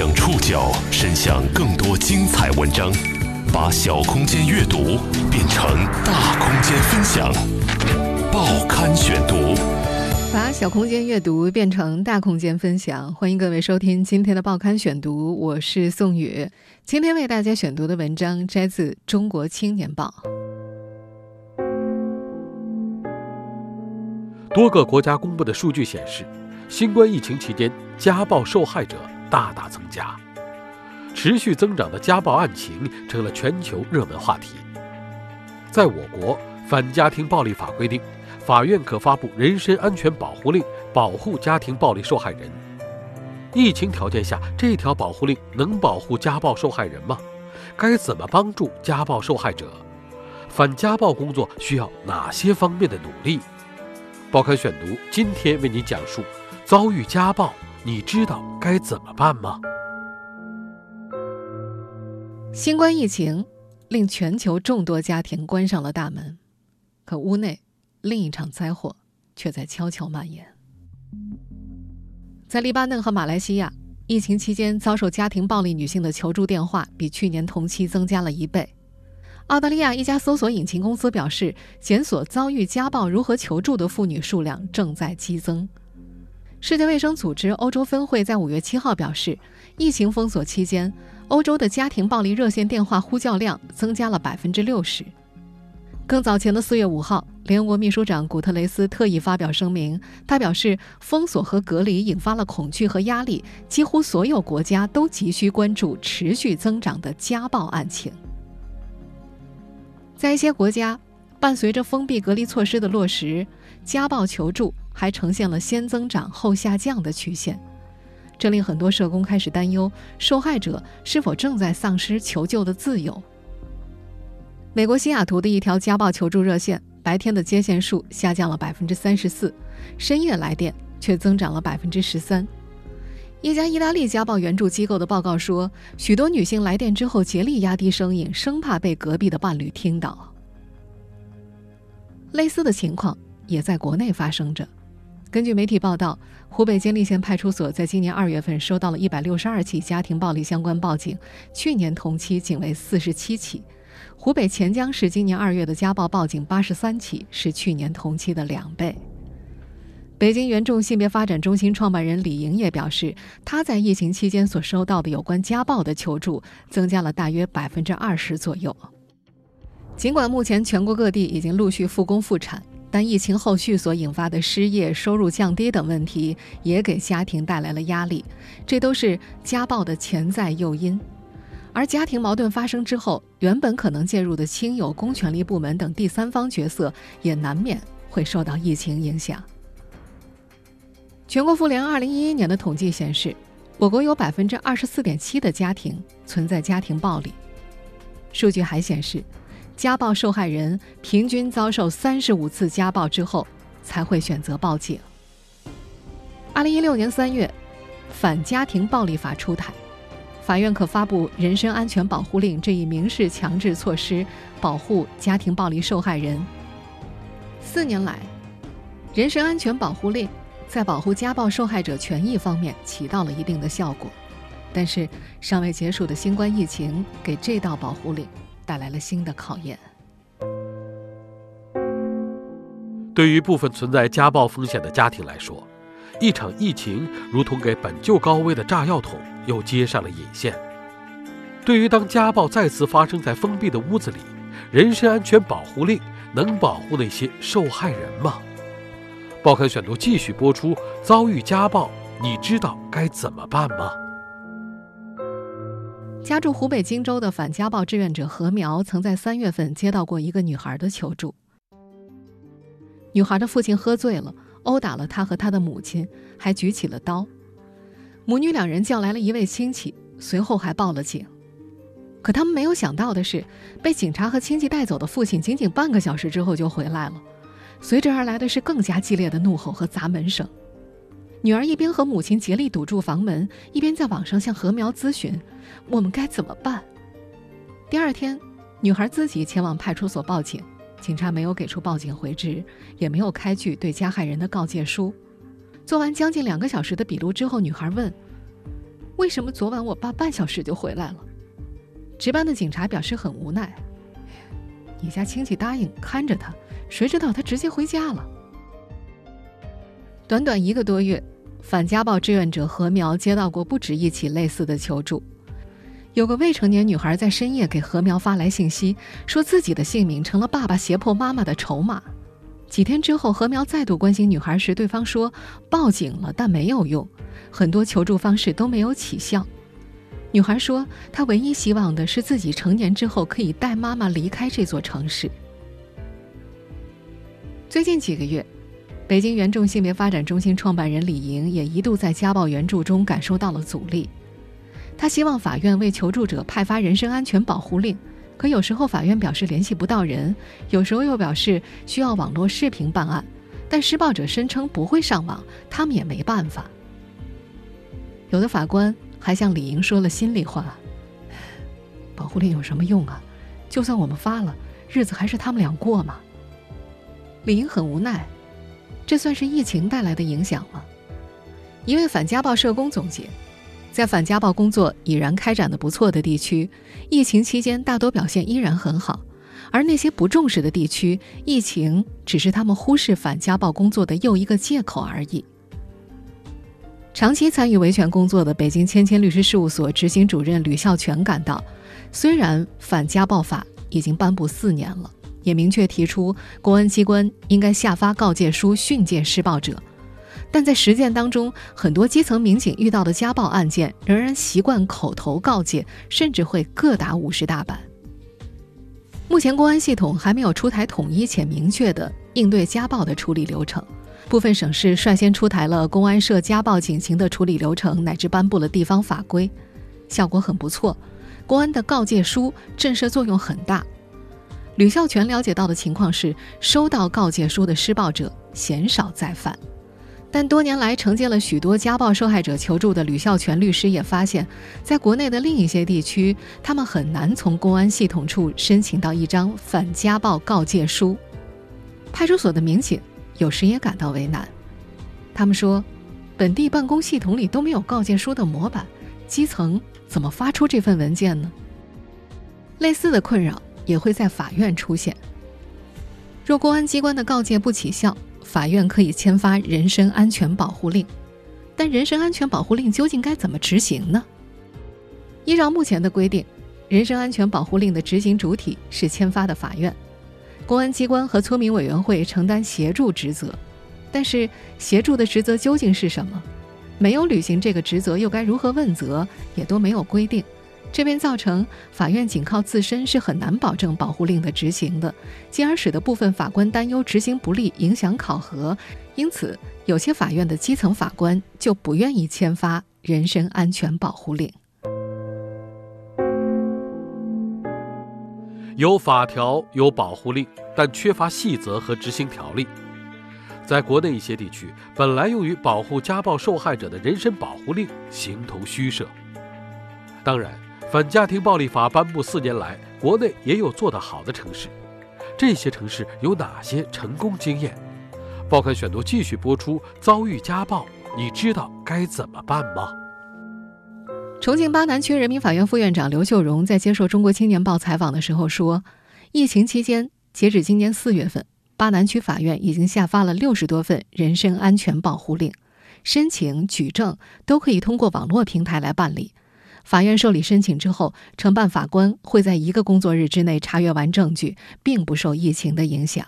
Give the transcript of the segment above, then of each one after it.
将触角伸向更多精彩文章，把小空间阅读变成大空间分享。报刊选读，把小空间阅读变成大空间分享。欢迎各位收听今天的报刊选读，我是宋宇。今天为大家选读的文章摘自《中国青年报》。多个国家公布的数据显示，新冠疫情期间家暴受害者。大大增加，持续增长的家暴案情成了全球热门话题。在我国，反家庭暴力法规定，法院可发布人身安全保护令，保护家庭暴力受害人。疫情条件下，这条保护令能保护家暴受害人吗？该怎么帮助家暴受害者？反家暴工作需要哪些方面的努力？报刊选读今天为您讲述：遭遇家暴。你知道该怎么办吗？新冠疫情令全球众多家庭关上了大门，可屋内另一场灾祸却在悄悄蔓延。在黎巴嫩和马来西亚，疫情期间遭受家庭暴力女性的求助电话比去年同期增加了一倍。澳大利亚一家搜索引擎公司表示，检索遭遇家暴如何求助的妇女数量正在激增。世界卫生组织欧洲分会在五月七号表示，疫情封锁期间，欧洲的家庭暴力热线电话呼叫量增加了百分之六十。更早前的四月五号，联合国秘书长古特雷斯特意发表声明，他表示，封锁和隔离引发了恐惧和压力，几乎所有国家都急需关注持续增长的家暴案情。在一些国家，伴随着封闭隔离措施的落实，家暴求助。还呈现了先增长后下降的曲线，这令很多社工开始担忧受害者是否正在丧失求救的自由。美国西雅图的一条家暴求助热线，白天的接线数下降了百分之三十四，深夜来电却增长了百分之十三。一家意大利家暴援助机构的报告说，许多女性来电之后竭力压低声音，生怕被隔壁的伴侣听到。类似的情况也在国内发生着。根据媒体报道，湖北监利县派出所在今年二月份收到了一百六十二起家庭暴力相关报警，去年同期仅为四十七起。湖北潜江市今年二月的家暴报警八十三起，是去年同期的两倍。北京原众性别发展中心创办人李莹也表示，他在疫情期间所收到的有关家暴的求助增加了大约百分之二十左右。尽管目前全国各地已经陆续复工复产。但疫情后续所引发的失业、收入降低等问题，也给家庭带来了压力，这都是家暴的潜在诱因。而家庭矛盾发生之后，原本可能介入的亲友、公权力部门等第三方角色，也难免会受到疫情影响。全国妇联二零一一年的统计显示，我国有百分之二十四点七的家庭存在家庭暴力。数据还显示。家暴受害人平均遭受三十五次家暴之后才会选择报警。二零一六年三月，《反家庭暴力法》出台，法院可发布人身安全保护令这一民事强制措施，保护家庭暴力受害人。四年来，人身安全保护令在保护家暴受害者权益方面起到了一定的效果，但是尚未结束的新冠疫情给这道保护令。带来了新的考验。对于部分存在家暴风险的家庭来说，一场疫情如同给本就高危的炸药桶又接上了引线。对于当家暴再次发生在封闭的屋子里，人身安全保护令能保护那些受害人吗？报刊选读继续播出：遭遇家暴，你知道该怎么办吗？家住湖北荆州的反家暴志愿者何苗，曾在三月份接到过一个女孩的求助。女孩的父亲喝醉了，殴打了她和她的母亲，还举起了刀。母女两人叫来了一位亲戚，随后还报了警。可他们没有想到的是，被警察和亲戚带走的父亲，仅仅半个小时之后就回来了，随之而来的是更加激烈的怒吼和砸门声。女儿一边和母亲竭力堵住房门，一边在网上向何苗咨询：“我们该怎么办？”第二天，女孩自己前往派出所报警，警察没有给出报警回执，也没有开具对加害人的告诫书。做完将近两个小时的笔录之后，女孩问：“为什么昨晚我爸半小时就回来了？”值班的警察表示很无奈：“你家亲戚答应看着他，谁知道他直接回家了。”短短一个多月，反家暴志愿者何苗接到过不止一起类似的求助。有个未成年女孩在深夜给何苗发来信息，说自己的姓名成了爸爸胁迫妈妈的筹码。几天之后，何苗再度关心女孩时，对方说报警了，但没有用，很多求助方式都没有起效。女孩说，她唯一希望的是自己成年之后可以带妈妈离开这座城市。最近几个月，北京原众性别发展中心创办人李莹也一度在家暴援助中感受到了阻力。他希望法院为求助者派发人身安全保护令，可有时候法院表示联系不到人，有时候又表示需要网络视频办案，但施暴者声称不会上网，他们也没办法。有的法官还向李莹说了心里话：“保护令有什么用啊？就算我们发了，日子还是他们俩过嘛？”李莹很无奈，这算是疫情带来的影响吗？一位反家暴社工总结。在反家暴工作已然开展的不错的地区，疫情期间大多表现依然很好；而那些不重视的地区，疫情只是他们忽视反家暴工作的又一个借口而已。长期参与维权工作的北京千千律师事务所执行主任吕孝全感到，虽然反家暴法已经颁布四年了，也明确提出公安机关应该下发告诫书训诫施暴者。但在实践当中，很多基层民警遇到的家暴案件仍然习惯口头告诫，甚至会各打五十大板。目前，公安系统还没有出台统一且明确的应对家暴的处理流程。部分省市率先出台了公安涉家暴警情的处理流程，乃至颁布了地方法规，效果很不错。公安的告诫书震慑作用很大。吕孝全了解到的情况是，收到告诫书的施暴者鲜少再犯。但多年来承接了许多家暴受害者求助的吕孝全律师也发现，在国内的另一些地区，他们很难从公安系统处申请到一张反家暴告诫书。派出所的民警有时也感到为难，他们说，本地办公系统里都没有告诫书的模板，基层怎么发出这份文件呢？类似的困扰也会在法院出现。若公安机关的告诫不起效，法院可以签发人身安全保护令，但人身安全保护令究竟该怎么执行呢？依照目前的规定，人身安全保护令的执行主体是签发的法院，公安机关和村民委员会承担协助职责。但是，协助的职责究竟是什么？没有履行这个职责，又该如何问责？也都没有规定。这便造成法院仅靠自身是很难保证保护令的执行的，进而使得部分法官担忧执行不力，影响考核。因此，有些法院的基层法官就不愿意签发人身安全保护令。有法条，有保护令，但缺乏细则和执行条例。在国内一些地区，本来用于保护家暴受害者的人身保护令形同虚设。当然。反家庭暴力法颁布四年来，国内也有做得好的城市。这些城市有哪些成功经验？报刊选读继续播出。遭遇家暴，你知道该怎么办吗？重庆巴南区人民法院副院长刘秀荣在接受《中国青年报》采访的时候说，疫情期间，截止今年四月份，巴南区法院已经下发了六十多份人身安全保护令，申请、举证都可以通过网络平台来办理。法院受理申请之后，承办法官会在一个工作日之内查阅完证据，并不受疫情的影响。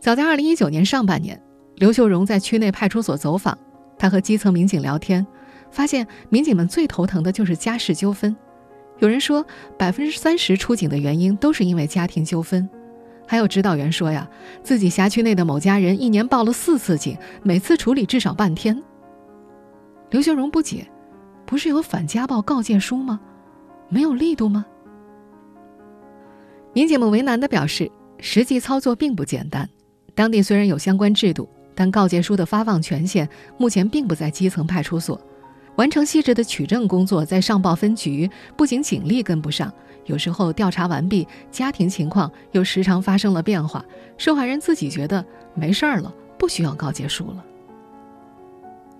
早在二零一九年上半年，刘秀荣在区内派出所走访，他和基层民警聊天，发现民警们最头疼的就是家事纠纷。有人说，百分之三十出警的原因都是因为家庭纠纷。还有指导员说呀，自己辖区内的某家人一年报了四次警，每次处理至少半天。刘秀荣不解。不是有反家暴告诫书吗？没有力度吗？民警们为难的表示，实际操作并不简单。当地虽然有相关制度，但告诫书的发放权限目前并不在基层派出所。完成细致的取证工作，在上报分局，不仅警力跟不上，有时候调查完毕，家庭情况又时常发生了变化，受害人自己觉得没事儿了，不需要告诫书了。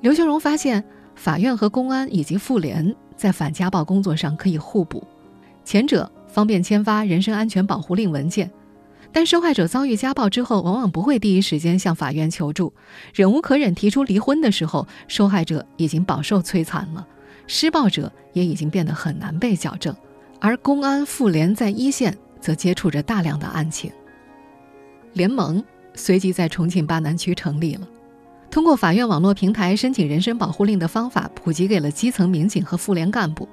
刘秀荣发现。法院和公安以及妇联在反家暴工作上可以互补，前者方便签发人身安全保护令文件，但受害者遭遇家暴之后，往往不会第一时间向法院求助，忍无可忍提出离婚的时候，受害者已经饱受摧残了，施暴者也已经变得很难被矫正，而公安妇联在一线则接触着大量的案情。联盟随即在重庆巴南区成立了。通过法院网络平台申请人身保护令的方法普及给了基层民警和妇联干部。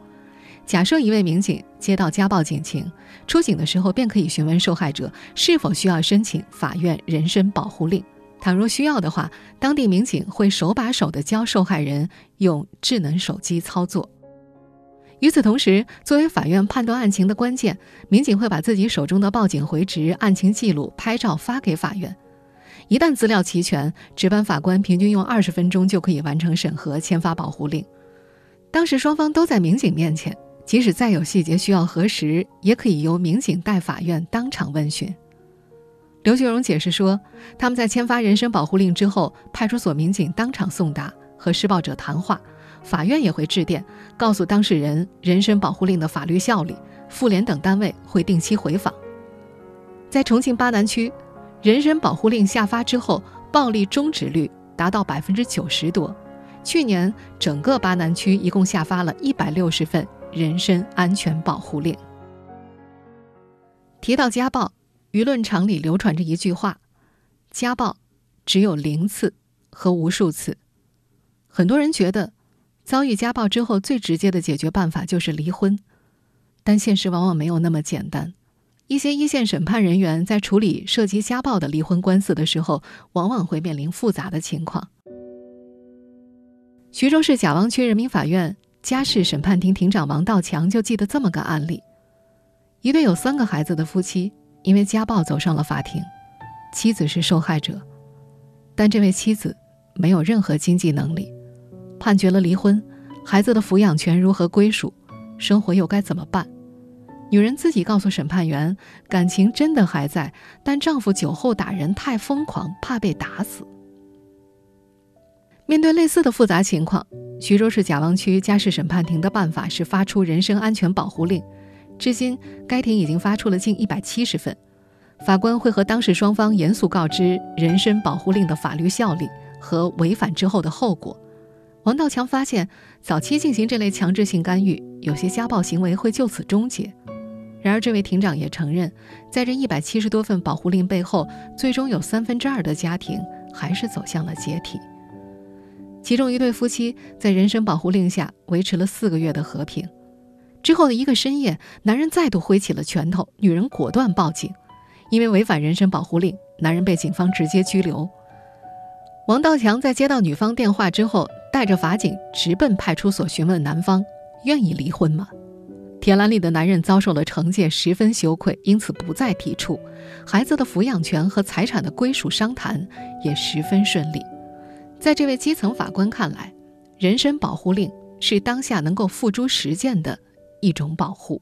假设一位民警接到家暴警情，出警的时候便可以询问受害者是否需要申请法院人身保护令。倘若需要的话，当地民警会手把手地教受害人用智能手机操作。与此同时，作为法院判断案情的关键，民警会把自己手中的报警回执、案情记录拍照发给法院。一旦资料齐全，值班法官平均用二十分钟就可以完成审核、签发保护令。当时双方都在民警面前，即使再有细节需要核实，也可以由民警代法院当场问询。刘学荣解释说，他们在签发人身保护令之后，派出所民警当场送达和施暴者谈话，法院也会致电告诉当事人人身保护令的法律效力，妇联等单位会定期回访。在重庆巴南区。人身保护令下发之后，暴力终止率达到百分之九十多。去年，整个巴南区一共下发了一百六十份人身安全保护令。提到家暴，舆论场里流传着一句话：“家暴只有零次和无数次。”很多人觉得，遭遇家暴之后最直接的解决办法就是离婚，但现实往往没有那么简单。一些一线审判人员在处理涉及家暴的离婚官司的时候，往往会面临复杂的情况。徐州市贾汪区人民法院家事审判庭庭长王道强就记得这么个案例：一对有三个孩子的夫妻，因为家暴走上了法庭，妻子是受害者，但这位妻子没有任何经济能力，判决了离婚，孩子的抚养权如何归属，生活又该怎么办？女人自己告诉审判员，感情真的还在，但丈夫酒后打人太疯狂，怕被打死。面对类似的复杂情况，徐州市贾汪区家事审判庭的办法是发出人身安全保护令。至今，该庭已经发出了近一百七十份。法官会和当事双方严肃告知人身保护令的法律效力和违反之后的后果。王道强发现，早期进行这类强制性干预，有些家暴行为会就此终结。然而，这位庭长也承认，在这一百七十多份保护令背后，最终有三分之二的家庭还是走向了解体。其中一对夫妻在人身保护令下维持了四个月的和平，之后的一个深夜，男人再度挥起了拳头，女人果断报警。因为违反人身保护令，男人被警方直接拘留。王道强在接到女方电话之后，带着法警直奔派出所询问男方愿意离婚吗？铁栏里的男人遭受了惩戒，十分羞愧，因此不再提出孩子的抚养权和财产的归属商谈，也十分顺利。在这位基层法官看来，人身保护令是当下能够付诸实践的一种保护。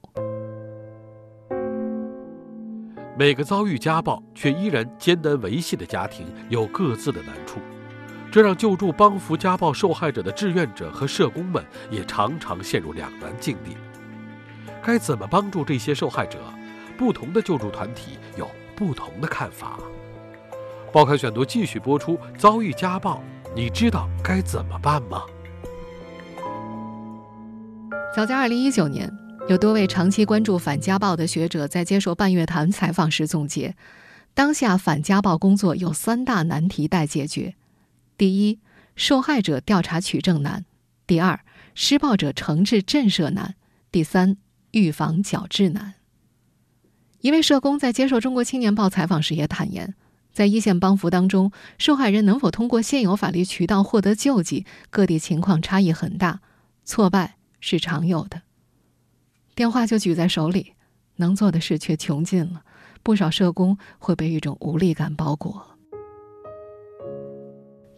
每个遭遇家暴却依然艰难维系的家庭有各自的难处，这让救助帮扶家暴受害者的志愿者和社工们也常常陷入两难境地。该怎么帮助这些受害者？不同的救助团体有不同的看法。报刊选读继续播出：遭遇家暴，你知道该怎么办吗？早在2019年，有多位长期关注反家暴的学者在接受半月谈采访时总结，当下反家暴工作有三大难题待解决：第一，受害者调查取证难；第二，施暴者惩治震慑难；第三。预防矫治难。一位社工在接受《中国青年报》采访时也坦言，在一线帮扶当中，受害人能否通过现有法律渠道获得救济，各地情况差异很大，挫败是常有的。电话就举在手里，能做的事却穷尽了，不少社工会被一种无力感包裹。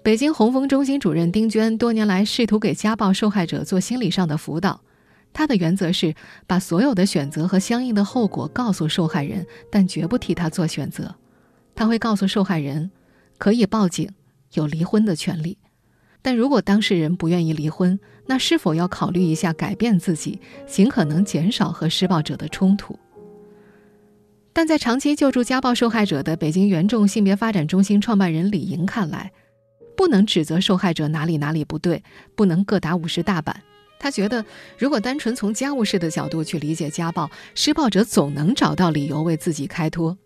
北京红枫中心主任丁娟多年来试图给家暴受害者做心理上的辅导。他的原则是把所有的选择和相应的后果告诉受害人，但绝不替他做选择。他会告诉受害人，可以报警，有离婚的权利，但如果当事人不愿意离婚，那是否要考虑一下改变自己，尽可能减少和施暴者的冲突？但在长期救助家暴受害者的北京原众性别发展中心创办人李莹看来，不能指责受害者哪里哪里不对，不能各打五十大板。他觉得，如果单纯从家务事的角度去理解家暴，施暴者总能找到理由为自己开脱。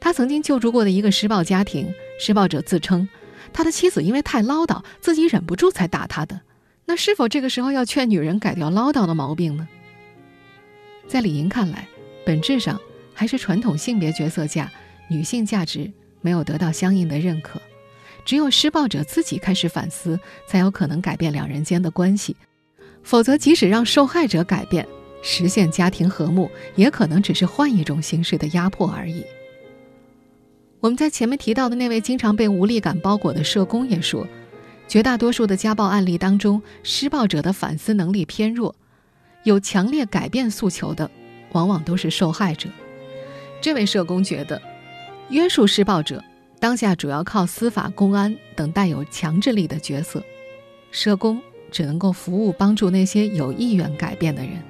他曾经救助过的一个施暴家庭，施暴者自称，他的妻子因为太唠叨，自己忍不住才打他的。那是否这个时候要劝女人改掉唠叨的毛病呢？在李莹看来，本质上。还是传统性别角色下，女性价值没有得到相应的认可。只有施暴者自己开始反思，才有可能改变两人间的关系。否则，即使让受害者改变，实现家庭和睦，也可能只是换一种形式的压迫而已。我们在前面提到的那位经常被无力感包裹的社工也说，绝大多数的家暴案例当中，施暴者的反思能力偏弱，有强烈改变诉求的，往往都是受害者。这位社工觉得，约束施暴者当下主要靠司法、公安等带有强制力的角色，社工只能够服务帮助那些有意愿改变的人。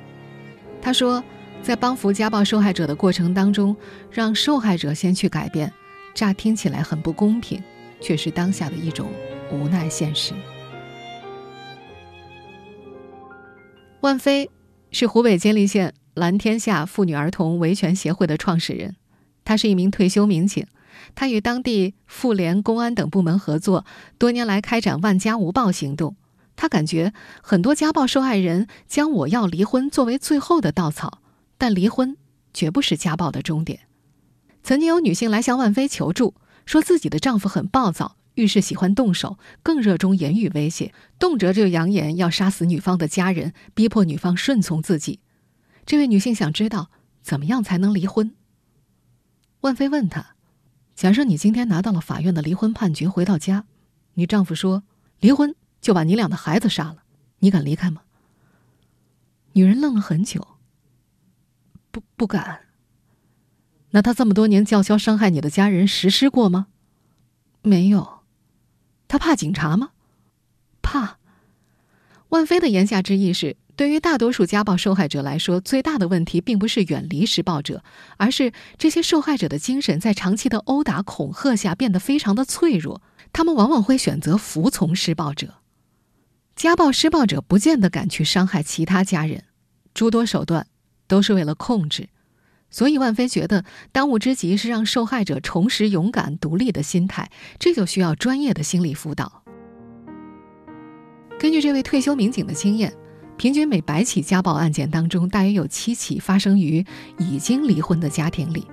他说，在帮扶家暴受害者的过程当中，让受害者先去改变，乍听起来很不公平，却是当下的一种无奈现实。万飞是湖北监利县。蓝天下妇女儿童维权协会的创始人，他是一名退休民警。他与当地妇联、公安等部门合作，多年来开展“万家无暴”行动。他感觉很多家暴受害人将“我要离婚”作为最后的稻草，但离婚绝不是家暴的终点。曾经有女性来向万飞求助，说自己的丈夫很暴躁，遇事喜欢动手，更热衷言语威胁，动辄就扬言要杀死女方的家人，逼迫女方顺从自己。这位女性想知道怎么样才能离婚。万飞问她：“假设你今天拿到了法院的离婚判决，回到家，你丈夫说离婚就把你俩的孩子杀了，你敢离开吗？”女人愣了很久，不不敢。那他这么多年叫嚣伤害你的家人实施过吗？没有。他怕警察吗？怕。万飞的言下之意是。对于大多数家暴受害者来说，最大的问题并不是远离施暴者，而是这些受害者的精神在长期的殴打、恐吓下变得非常的脆弱。他们往往会选择服从施暴者。家暴施暴者不见得敢去伤害其他家人，诸多手段都是为了控制。所以，万飞觉得当务之急是让受害者重拾勇敢、独立的心态，这就需要专业的心理辅导。根据这位退休民警的经验。平均每百起家暴案件当中，大约有七起发生于已经离婚的家庭里。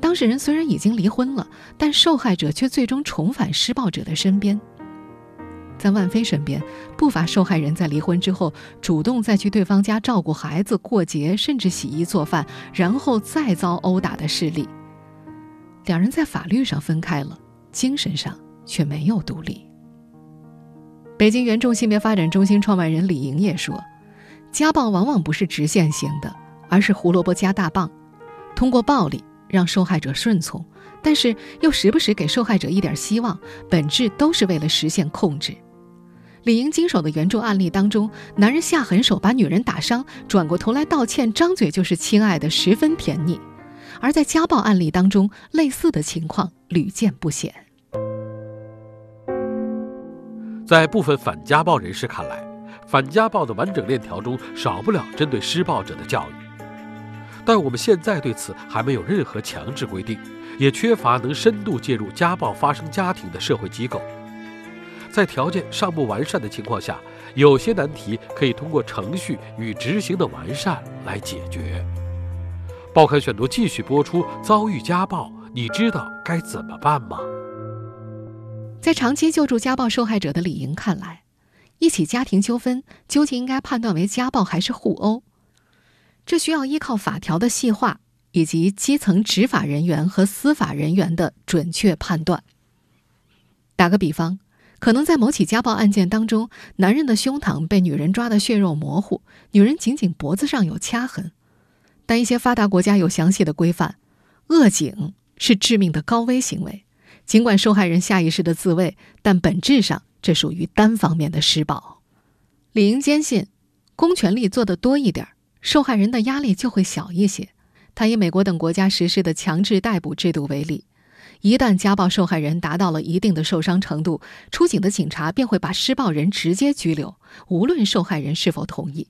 当事人虽然已经离婚了，但受害者却最终重返施暴者的身边。在万飞身边，不乏受害人在离婚之后主动再去对方家照顾孩子、过节，甚至洗衣做饭，然后再遭殴打的事例。两人在法律上分开了，精神上却没有独立。北京原众性别发展中心创办人李莹也说：“家暴往往不是直线型的，而是胡萝卜加大棒，通过暴力让受害者顺从，但是又时不时给受害者一点希望，本质都是为了实现控制。”李莹经手的援助案例当中，男人下狠手把女人打伤，转过头来道歉，张嘴就是亲爱的，十分甜腻；而在家暴案例当中，类似的情况屡见不鲜。在部分反家暴人士看来，反家暴的完整链条中少不了针对施暴者的教育，但我们现在对此还没有任何强制规定，也缺乏能深度介入家暴发生家庭的社会机构。在条件尚不完善的情况下，有些难题可以通过程序与执行的完善来解决。报刊选读继续播出：遭遇家暴，你知道该怎么办吗？在长期救助家暴受害者的李莹看来，一起家庭纠纷究竟应该判断为家暴还是互殴，这需要依靠法条的细化以及基层执法人员和司法人员的准确判断。打个比方，可能在某起家暴案件当中，男人的胸膛被女人抓得血肉模糊，女人仅仅脖子上有掐痕，但一些发达国家有详细的规范，扼颈是致命的高危行为。尽管受害人下意识的自卫，但本质上这属于单方面的施暴。李英坚信，公权力做得多一点，受害人的压力就会小一些。他以美国等国家实施的强制逮捕制度为例，一旦家暴受害人达到了一定的受伤程度，出警的警察便会把施暴人直接拘留，无论受害人是否同意。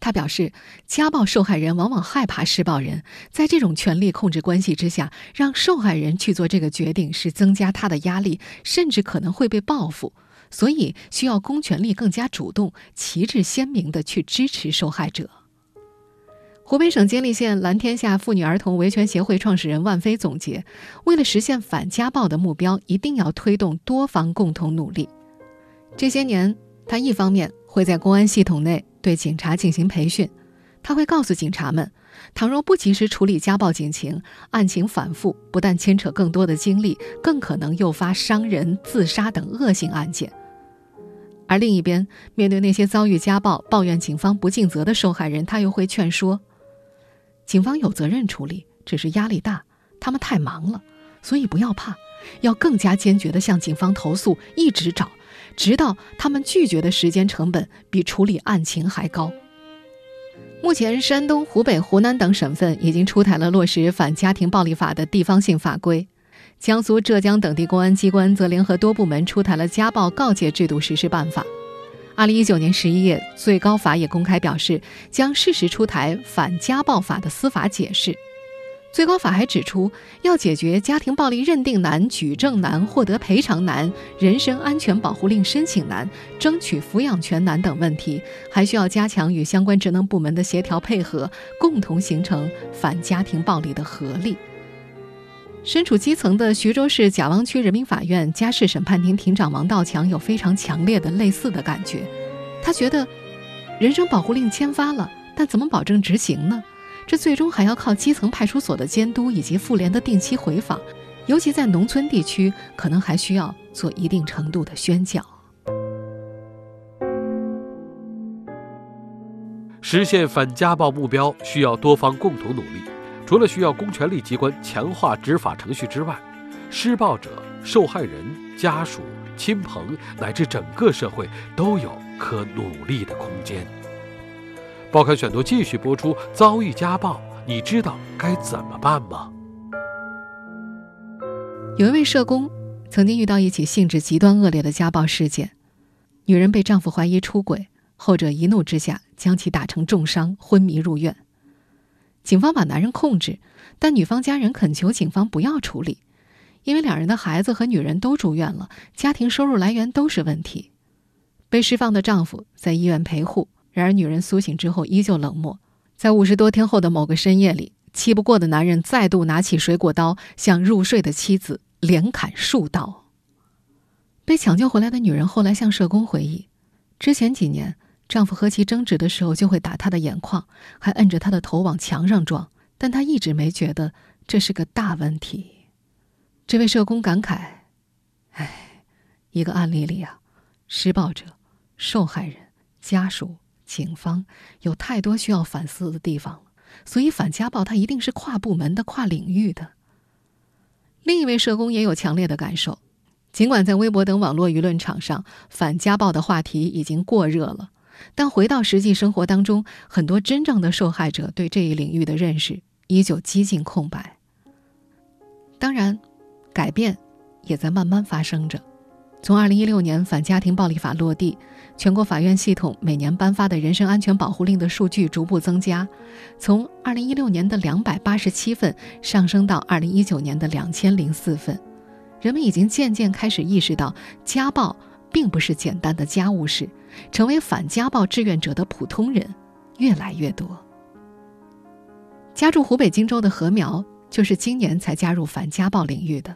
他表示，家暴受害人往往害怕施暴人，在这种权力控制关系之下，让受害人去做这个决定是增加他的压力，甚至可能会被报复。所以，需要公权力更加主动、旗帜鲜明地去支持受害者。湖北省监利县蓝天下妇女儿童维权协会创始人万飞总结：为了实现反家暴的目标，一定要推动多方共同努力。这些年，他一方面会在公安系统内对警察进行培训，他会告诉警察们，倘若不及时处理家暴警情，案情反复，不但牵扯更多的精力，更可能诱发伤人、自杀等恶性案件。而另一边，面对那些遭遇家暴、抱怨警方不尽责的受害人，他又会劝说：警方有责任处理，只是压力大，他们太忙了，所以不要怕，要更加坚决地向警方投诉，一直找，直到他们拒绝的时间成本比处理案情还高。目前，山东、湖北、湖南等省份已经出台了落实反家庭暴力法的地方性法规。江苏、浙江等地公安机关则联合多部门出台了家暴告诫制度实施办法。二零一九年十一月，最高法也公开表示，将适时出台反家暴法的司法解释。最高法还指出，要解决家庭暴力认定难、举证难、获得赔偿难、人身安全保护令申请难、争取抚养权难等问题，还需要加强与相关职能部门的协调配合，共同形成反家庭暴力的合力。身处基层的徐州市贾汪区人民法院家事审判庭庭长王道强有非常强烈的类似的感觉。他觉得，人身保护令签发了，但怎么保证执行呢？这最终还要靠基层派出所的监督以及妇联的定期回访，尤其在农村地区，可能还需要做一定程度的宣教。实现反家暴目标，需要多方共同努力。除了需要公权力机关强化执法程序之外，施暴者、受害人家属、亲朋乃至整个社会都有可努力的空间。报刊选读继续播出：遭遇家暴，你知道该怎么办吗？有一位社工曾经遇到一起性质极端恶劣的家暴事件，女人被丈夫怀疑出轨，后者一怒之下将其打成重伤，昏迷入院。警方把男人控制，但女方家人恳求警方不要处理，因为两人的孩子和女人都住院了，家庭收入来源都是问题。被释放的丈夫在医院陪护，然而女人苏醒之后依旧冷漠。在五十多天后的某个深夜里，气不过的男人再度拿起水果刀向入睡的妻子连砍数刀。被抢救回来的女人后来向社工回忆，之前几年。丈夫和其争执的时候，就会打她的眼眶，还摁着她的头往墙上撞。但她一直没觉得这是个大问题。这位社工感慨：“哎，一个案例里啊，施暴者、受害人、家属、警方有太多需要反思的地方了。所以反家暴它一定是跨部门的、跨领域的。”另一位社工也有强烈的感受：尽管在微博等网络舆论场上，反家暴的话题已经过热了。但回到实际生活当中，很多真正的受害者对这一领域的认识依旧几近空白。当然，改变也在慢慢发生着。从2016年反家庭暴力法落地，全国法院系统每年颁发的人身安全保护令的数据逐步增加，从2016年的287份上升到2019年的2004份。人们已经渐渐开始意识到，家暴并不是简单的家务事。成为反家暴志愿者的普通人越来越多。家住湖北荆州的何苗就是今年才加入反家暴领域的。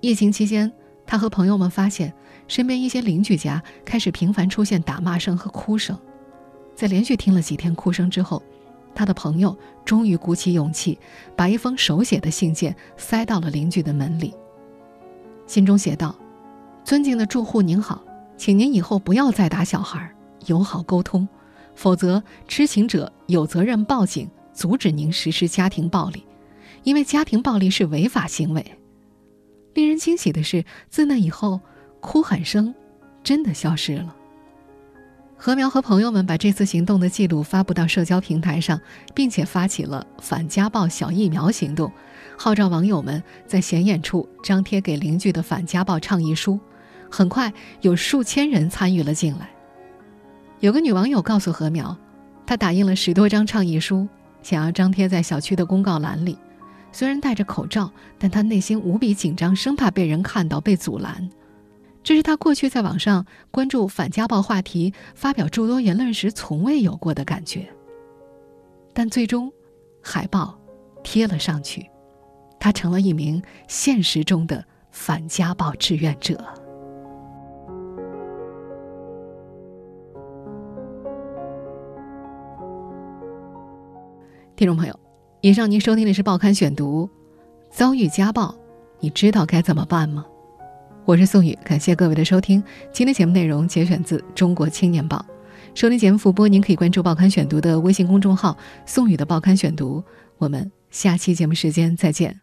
疫情期间，他和朋友们发现，身边一些邻居家开始频繁出现打骂声和哭声。在连续听了几天哭声之后，他的朋友终于鼓起勇气，把一封手写的信件塞到了邻居的门里。信中写道：“尊敬的住户您好。”请您以后不要再打小孩，友好沟通，否则知情者有责任报警，阻止您实施家庭暴力，因为家庭暴力是违法行为。令人惊喜的是，自那以后，哭喊声真的消失了。何苗和朋友们把这次行动的记录发布到社交平台上，并且发起了反家暴小疫苗行动，号召网友们在显眼处张贴给邻居的反家暴倡议书。很快，有数千人参与了进来。有个女网友告诉何苗，她打印了十多张倡议书，想要张贴在小区的公告栏里。虽然戴着口罩，但她内心无比紧张，生怕被人看到被阻拦。这是他过去在网上关注反家暴话题、发表诸多言论时从未有过的感觉。但最终，海报贴了上去，他成了一名现实中的反家暴志愿者。听众朋友，以上您收听的是《报刊选读》，遭遇家暴，你知道该怎么办吗？我是宋宇，感谢各位的收听。今天节目内容节选自《中国青年报》，收听节目复播，您可以关注《报刊选读》的微信公众号“宋宇的报刊选读”。我们下期节目时间再见。